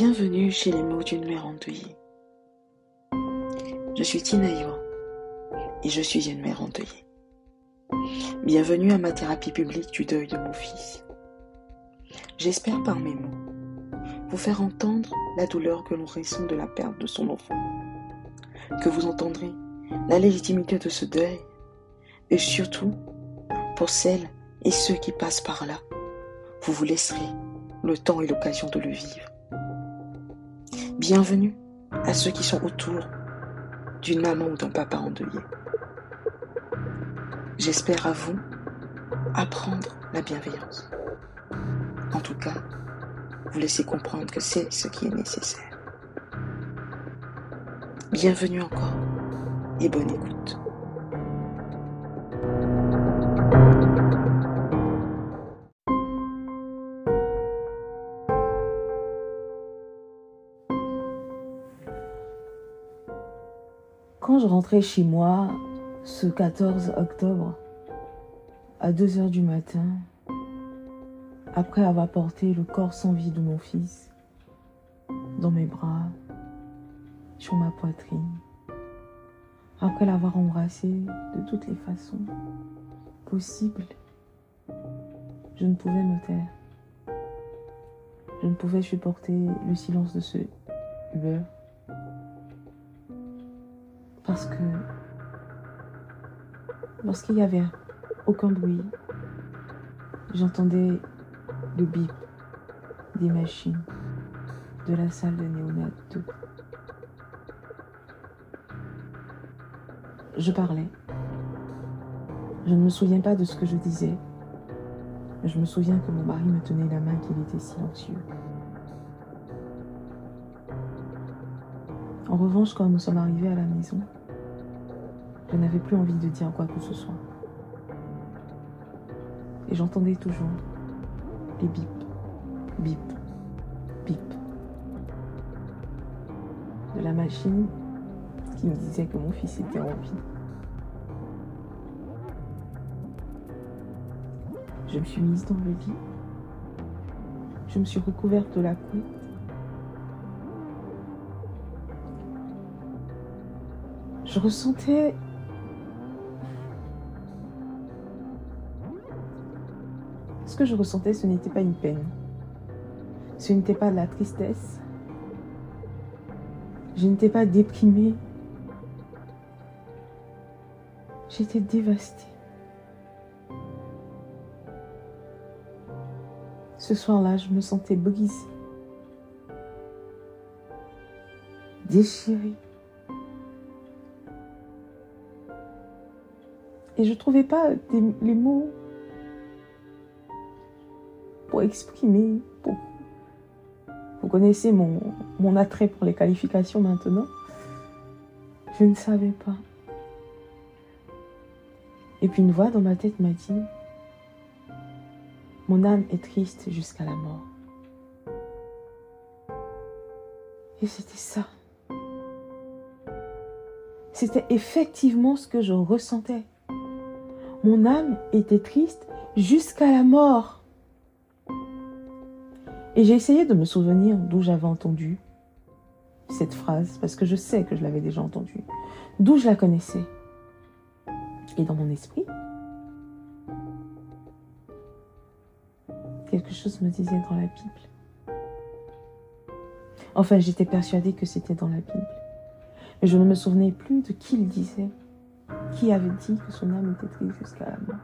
Bienvenue chez les mots d'une mère endeuillée. Je suis Tina et je suis une mère endeuillée. Bienvenue à ma thérapie publique du deuil de mon fils. J'espère par mes mots vous faire entendre la douleur que l'on ressent de la perte de son enfant, que vous entendrez la légitimité de ce deuil et surtout pour celles et ceux qui passent par là, vous vous laisserez le temps et l'occasion de le vivre. Bienvenue à ceux qui sont autour d'une maman ou d'un papa endeuillé. J'espère à vous apprendre la bienveillance. En tout cas, vous laisser comprendre que c'est ce qui est nécessaire. Bienvenue encore et bonne écoute. Quand je rentrais chez moi ce 14 octobre à 2 heures du matin, après avoir porté le corps sans vie de mon fils dans mes bras, sur ma poitrine, après l'avoir embrassé de toutes les façons possibles, je ne pouvais me taire. Je ne pouvais supporter le silence de ce Uber parce que lorsqu'il n'y avait aucun bruit, j'entendais le bip des machines de la salle de néonat 2. Je parlais. Je ne me souviens pas de ce que je disais. Je me souviens que mon mari me tenait la main, qu'il était silencieux. En revanche, quand nous sommes arrivés à la maison, je n'avais plus envie de dire quoi que ce soit. Et j'entendais toujours les bip, bip, bip de la machine qui me disait que mon fils était en vie. Je me suis mise dans le lit. Je me suis recouverte de la couette. Je ressentais que je ressentais, ce n'était pas une peine. Ce n'était pas de la tristesse. Je n'étais pas déprimée. J'étais dévastée. Ce soir-là, je me sentais brisée, déchirée. Et je ne trouvais pas les mots exprimer. Vous connaissez mon, mon attrait pour les qualifications maintenant. Je ne savais pas. Et puis une voix dans ma tête m'a dit, mon âme est triste jusqu'à la mort. Et c'était ça. C'était effectivement ce que je ressentais. Mon âme était triste jusqu'à la mort. Et j'ai essayé de me souvenir d'où j'avais entendu cette phrase, parce que je sais que je l'avais déjà entendue, d'où je la connaissais. Et dans mon esprit, quelque chose me disait dans la Bible. Enfin, j'étais persuadée que c'était dans la Bible. Mais je ne me souvenais plus de qui il disait, qui avait dit que son âme était triste jusqu'à la mort.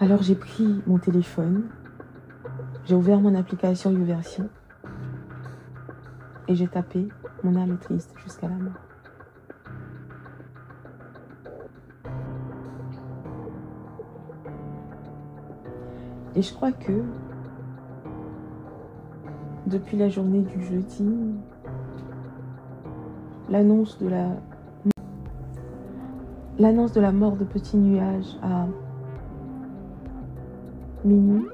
Alors j'ai pris mon téléphone, j'ai ouvert mon application YouVersion et j'ai tapé Mon âme triste jusqu'à la mort. Et je crois que depuis la journée du jeudi, l'annonce de la l'annonce de la mort de Petit Nuage à minuit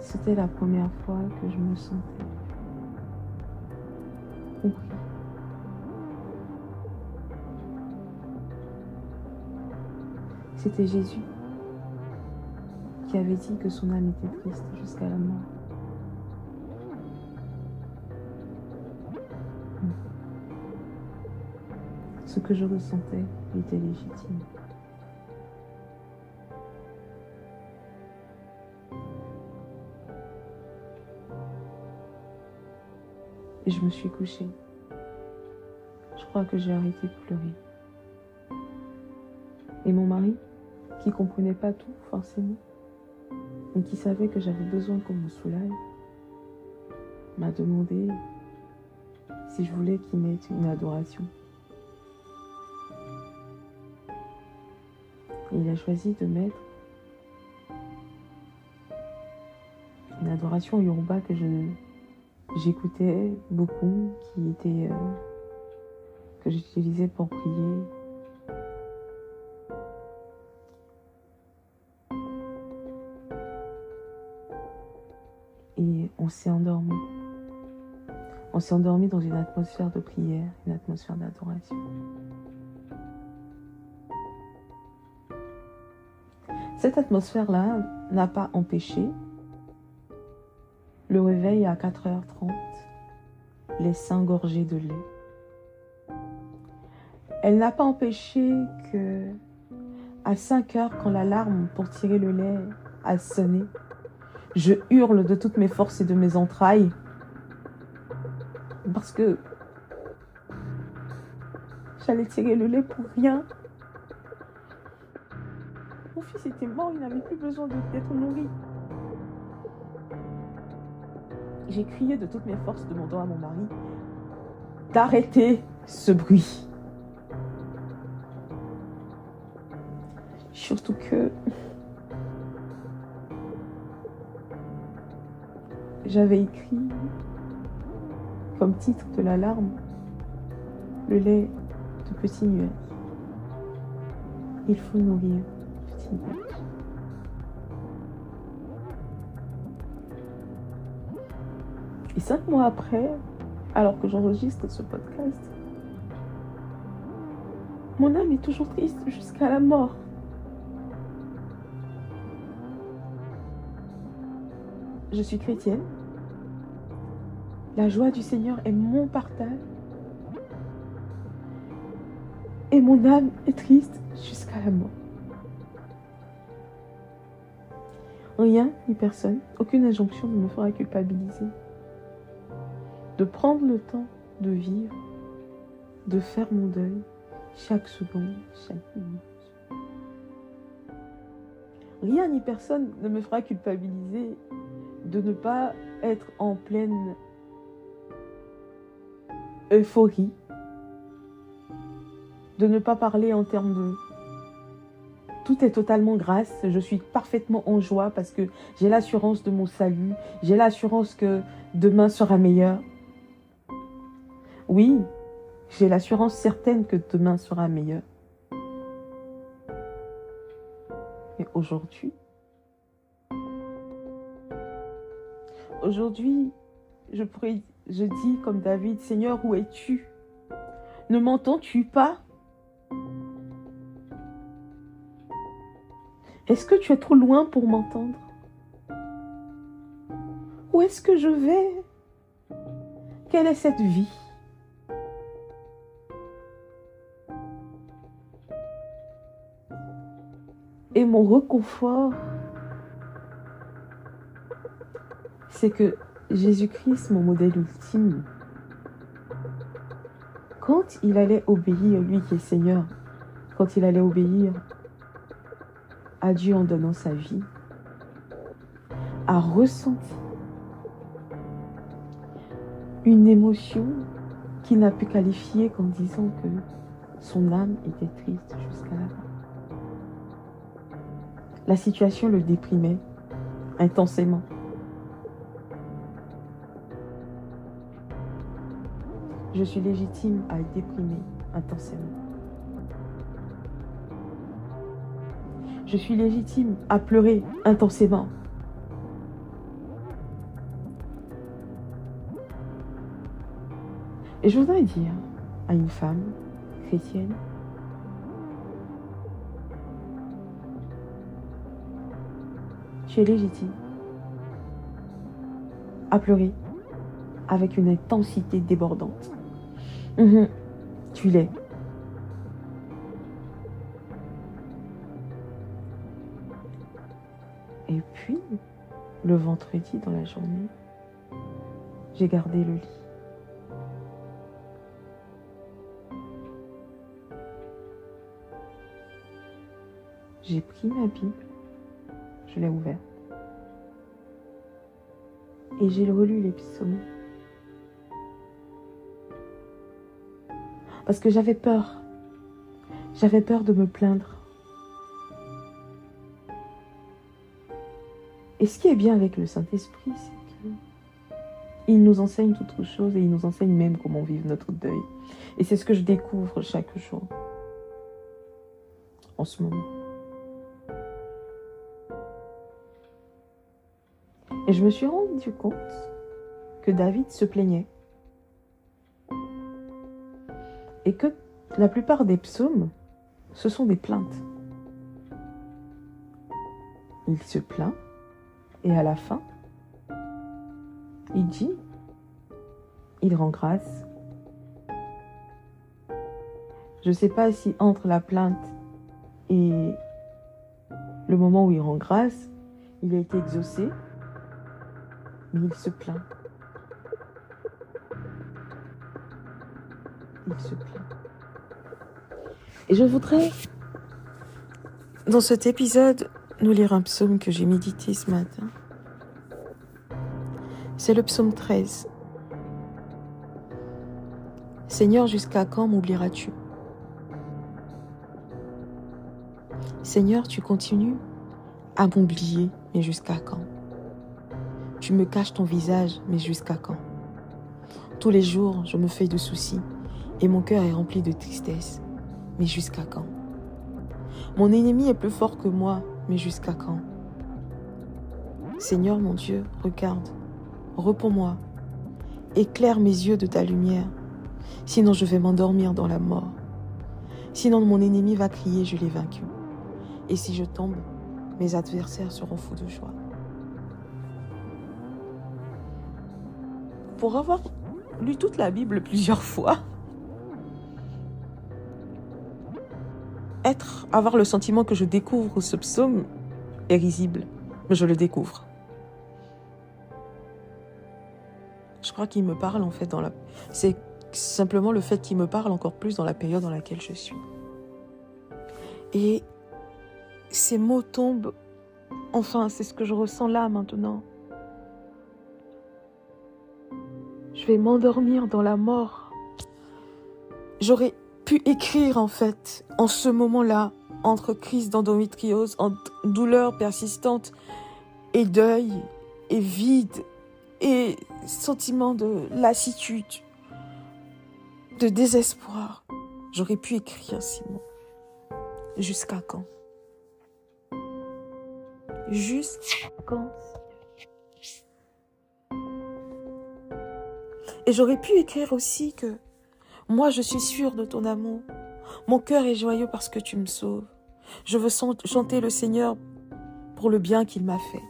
c'était la première fois que je me sentais compris. C'était Jésus qui avait dit que son âme était triste jusqu'à la mort. Ce que je ressentais était légitime. Et je me suis couchée. Je crois que j'ai arrêté de pleurer. Et mon mari, qui comprenait pas tout forcément, mais qui savait que j'avais besoin qu'on me soulage, m'a demandé si je voulais qu'il mette une adoration. Il a choisi de mettre une adoration yoruba que je j'écoutais beaucoup, qui était euh, que j'utilisais pour prier. Et on s'est endormi. On s'est endormi dans une atmosphère de prière, une atmosphère d'adoration. Cette atmosphère-là n'a pas empêché le réveil à 4h30, les seins gorgés de lait. Elle n'a pas empêché que, à 5 h quand l'alarme pour tirer le lait a sonné, je hurle de toutes mes forces et de mes entrailles. Parce que j'allais tirer le lait pour rien. Mon fils était mort, il n'avait plus besoin d'être nourri. J'ai crié de toutes mes forces, demandant à mon mari d'arrêter ce bruit. Surtout que j'avais écrit comme titre de l'alarme le lait de petit nuage. Il faut nourrir petit nuage. Et cinq mois après, alors que j'enregistre ce podcast, mon âme est toujours triste jusqu'à la mort. Je suis chrétienne. La joie du Seigneur est mon partage. Et mon âme est triste jusqu'à la mort. Rien ni personne, aucune injonction ne me fera culpabiliser de prendre le temps de vivre, de faire mon deuil chaque seconde, chaque minute. Rien ni personne ne me fera culpabiliser de ne pas être en pleine euphorie, de ne pas parler en termes de tout est totalement grâce, je suis parfaitement en joie parce que j'ai l'assurance de mon salut, j'ai l'assurance que demain sera meilleur. Oui, j'ai l'assurance certaine que demain sera meilleur. Mais aujourd'hui, aujourd'hui, je je dis comme David, Seigneur, où es-tu? Ne m'entends-tu pas? Est-ce que tu es trop loin pour m'entendre? Où est-ce que je vais? Quelle est cette vie? Et mon reconfort, c'est que Jésus-Christ, mon modèle ultime, quand il allait obéir, lui qui est Seigneur, quand il allait obéir à Dieu en donnant sa vie, a ressenti une émotion qu'il n'a pu qualifier qu'en disant que son âme était triste jusqu'à la fin. La situation le déprimait intensément. Je suis légitime à être déprimée intensément. Je suis légitime à pleurer intensément. Et je voudrais dire à une femme chrétienne Tu es légitime à pleurer avec une intensité débordante. Mhm. Tu l'es. Et puis, le vendredi dans la journée, j'ai gardé le lit. J'ai pris ma Bible, je l'ai ouverte et j'ai relu les psaumes. Parce que j'avais peur. J'avais peur de me plaindre. Et ce qui est bien avec le Saint-Esprit, c'est qu'il nous enseigne toutes choses et il nous enseigne même comment vivre notre deuil. Et c'est ce que je découvre chaque jour en ce moment. Et je me suis rendu compte que David se plaignait. Et que la plupart des psaumes, ce sont des plaintes. Il se plaint et à la fin, il dit, il rend grâce. Je ne sais pas si entre la plainte et le moment où il rend grâce, il a été exaucé mais il se plaint. Il se plaint. Et je voudrais, dans cet épisode, nous lire un psaume que j'ai médité ce matin. C'est le psaume 13. Seigneur, jusqu'à quand m'oublieras-tu? Seigneur, tu continues à m'oublier, mais jusqu'à quand? Tu me caches ton visage, mais jusqu'à quand? Tous les jours, je me fais de soucis et mon cœur est rempli de tristesse. Mais jusqu'à quand? Mon ennemi est plus fort que moi, mais jusqu'à quand? Seigneur mon Dieu, regarde, réponds-moi, éclaire mes yeux de ta lumière, sinon je vais m'endormir dans la mort. Sinon mon ennemi va crier, je l'ai vaincu. Et si je tombe, mes adversaires seront fous de joie. Pour avoir lu toute la Bible plusieurs fois, être, avoir le sentiment que je découvre ce psaume est risible, mais je le découvre. Je crois qu'il me parle en fait dans la. C'est simplement le fait qu'il me parle encore plus dans la période dans laquelle je suis. Et ces mots tombent. Enfin, c'est ce que je ressens là maintenant. M'endormir dans la mort. J'aurais pu écrire en fait, en ce moment-là, entre crise d'endométriose, entre douleur persistante et deuil et vide et sentiment de lassitude, de désespoir. J'aurais pu écrire ces mots. Jusqu'à quand? Jusqu'à quand? Et j'aurais pu écrire aussi que moi je suis sûre de ton amour. Mon cœur est joyeux parce que tu me sauves. Je veux chanter le Seigneur pour le bien qu'il m'a fait.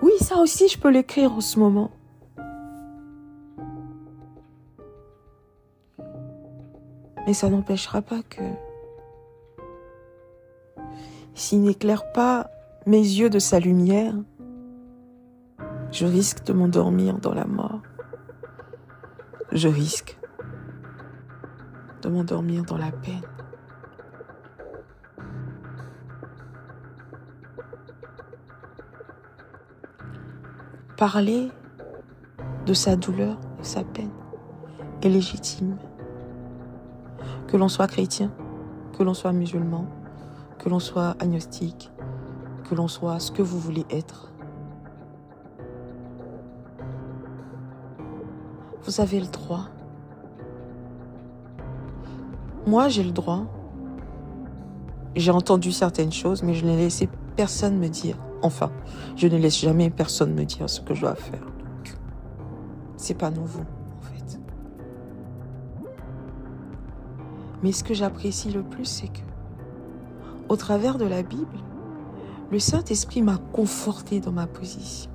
Oui, ça aussi je peux l'écrire en ce moment. Mais ça n'empêchera pas que s'il n'éclaire pas mes yeux de sa lumière, je risque de m'endormir dans la mort je risque de m'endormir dans la peine. Parler de sa douleur, de sa peine est légitime. Que l'on soit chrétien, que l'on soit musulman, que l'on soit agnostique, que l'on soit ce que vous voulez être. Vous avez le droit. Moi, j'ai le droit. J'ai entendu certaines choses, mais je n'ai laissé personne me dire. Enfin, je ne laisse jamais personne me dire ce que je dois faire. C'est pas nouveau, en fait. Mais ce que j'apprécie le plus, c'est que, au travers de la Bible, le Saint-Esprit m'a conforté dans ma position.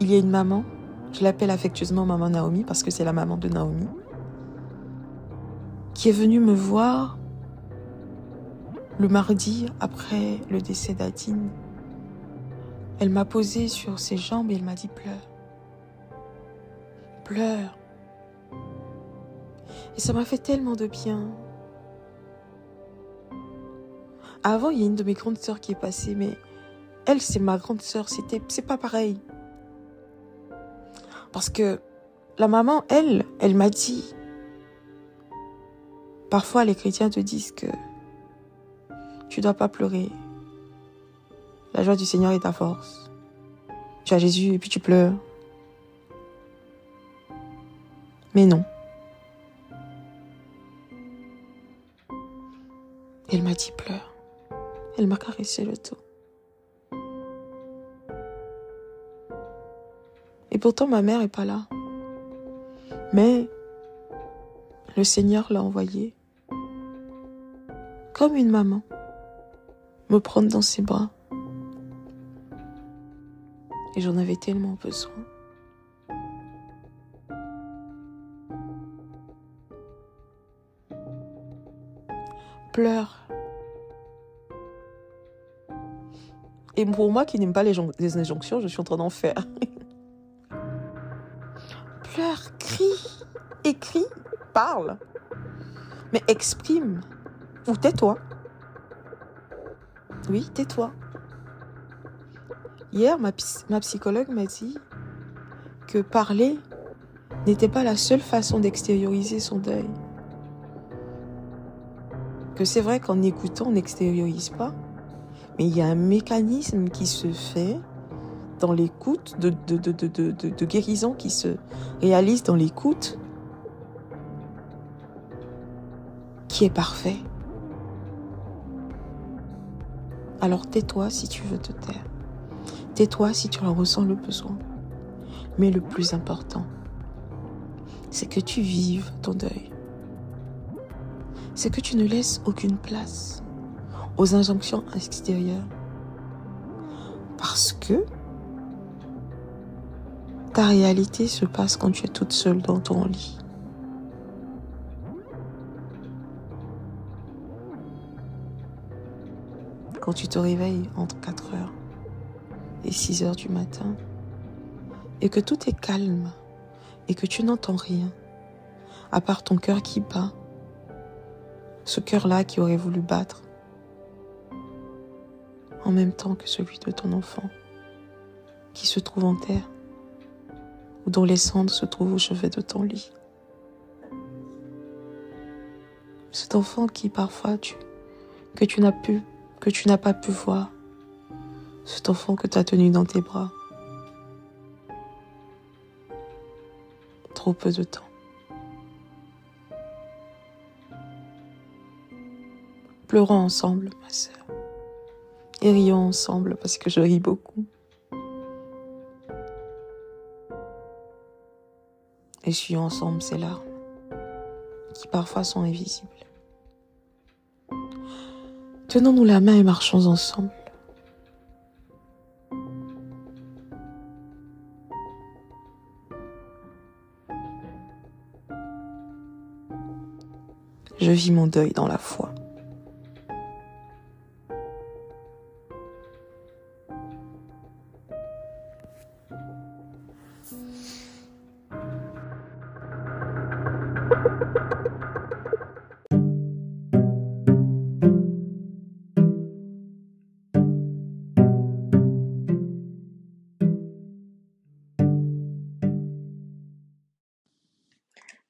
Il y a une maman, je l'appelle affectueusement maman Naomi parce que c'est la maman de Naomi, qui est venue me voir le mardi après le décès d'Adine. Elle m'a posé sur ses jambes et elle m'a dit pleure. Pleure. Et ça m'a fait tellement de bien. Avant, il y a une de mes grandes sœurs qui est passée, mais elle, c'est ma grande sœur. C'était, c'est pas pareil. Parce que la maman, elle, elle m'a dit, parfois les chrétiens te disent que tu dois pas pleurer. La joie du Seigneur est ta force. Tu as Jésus et puis tu pleures. Mais non. Elle m'a dit pleure. Elle m'a caressé le dos. Et pourtant ma mère est pas là. Mais le Seigneur l'a envoyée comme une maman me prendre dans ses bras. Et j'en avais tellement besoin. Pleure. Et pour moi qui n'aime pas les, injonctions, je suis en train d'en faire. Crie, écris, parle. Mais exprime. Ou tais-toi. Oui, tais-toi. Hier, ma, ma psychologue m'a dit que parler n'était pas la seule façon d'extérioriser son deuil. Que c'est vrai qu'en écoutant, on n'extériorise pas, mais il y a un mécanisme qui se fait dans l'écoute, de, guérison qui se réalise dans l'écoute, qui est parfait. Alors tais-toi si tu veux te taire. Tais-toi si tu en ressens le besoin. Mais le plus important, c'est que tu vives ton deuil. C'est que tu ne laisses aucune place aux injonctions extérieures. Parce que ta réalité se passe quand tu es toute seule dans ton lit. quand tu te réveilles entre 4 heures et 6 heures du matin et que tout est calme et que tu n'entends rien à part ton cœur qui bat, ce cœur-là qui aurait voulu battre en même temps que celui de ton enfant qui se trouve en terre dont les cendres se trouvent au chevet de ton lit. Cet enfant qui parfois tu, que tu n'as pu que tu n'as pas pu voir, cet enfant que tu as tenu dans tes bras. Trop peu de temps. Pleurons ensemble, ma sœur. Et rions ensemble parce que je ris beaucoup. Essuyons ensemble ces larmes qui parfois sont invisibles. Tenons-nous la main et marchons ensemble. Je vis mon deuil dans la foi.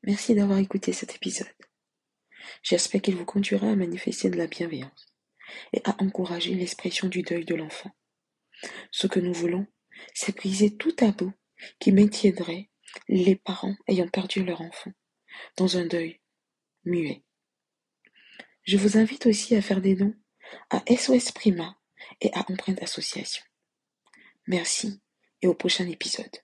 Merci d'avoir écouté cet épisode. J'espère qu'il vous conduira à manifester de la bienveillance et à encourager l'expression du deuil de l'enfant. Ce que nous voulons, c'est briser tout tabou qui maintiendrait les parents ayant perdu leur enfant dans un deuil muet. Je vous invite aussi à faire des dons à SOS Prima et à Empreinte Association. Merci et au prochain épisode.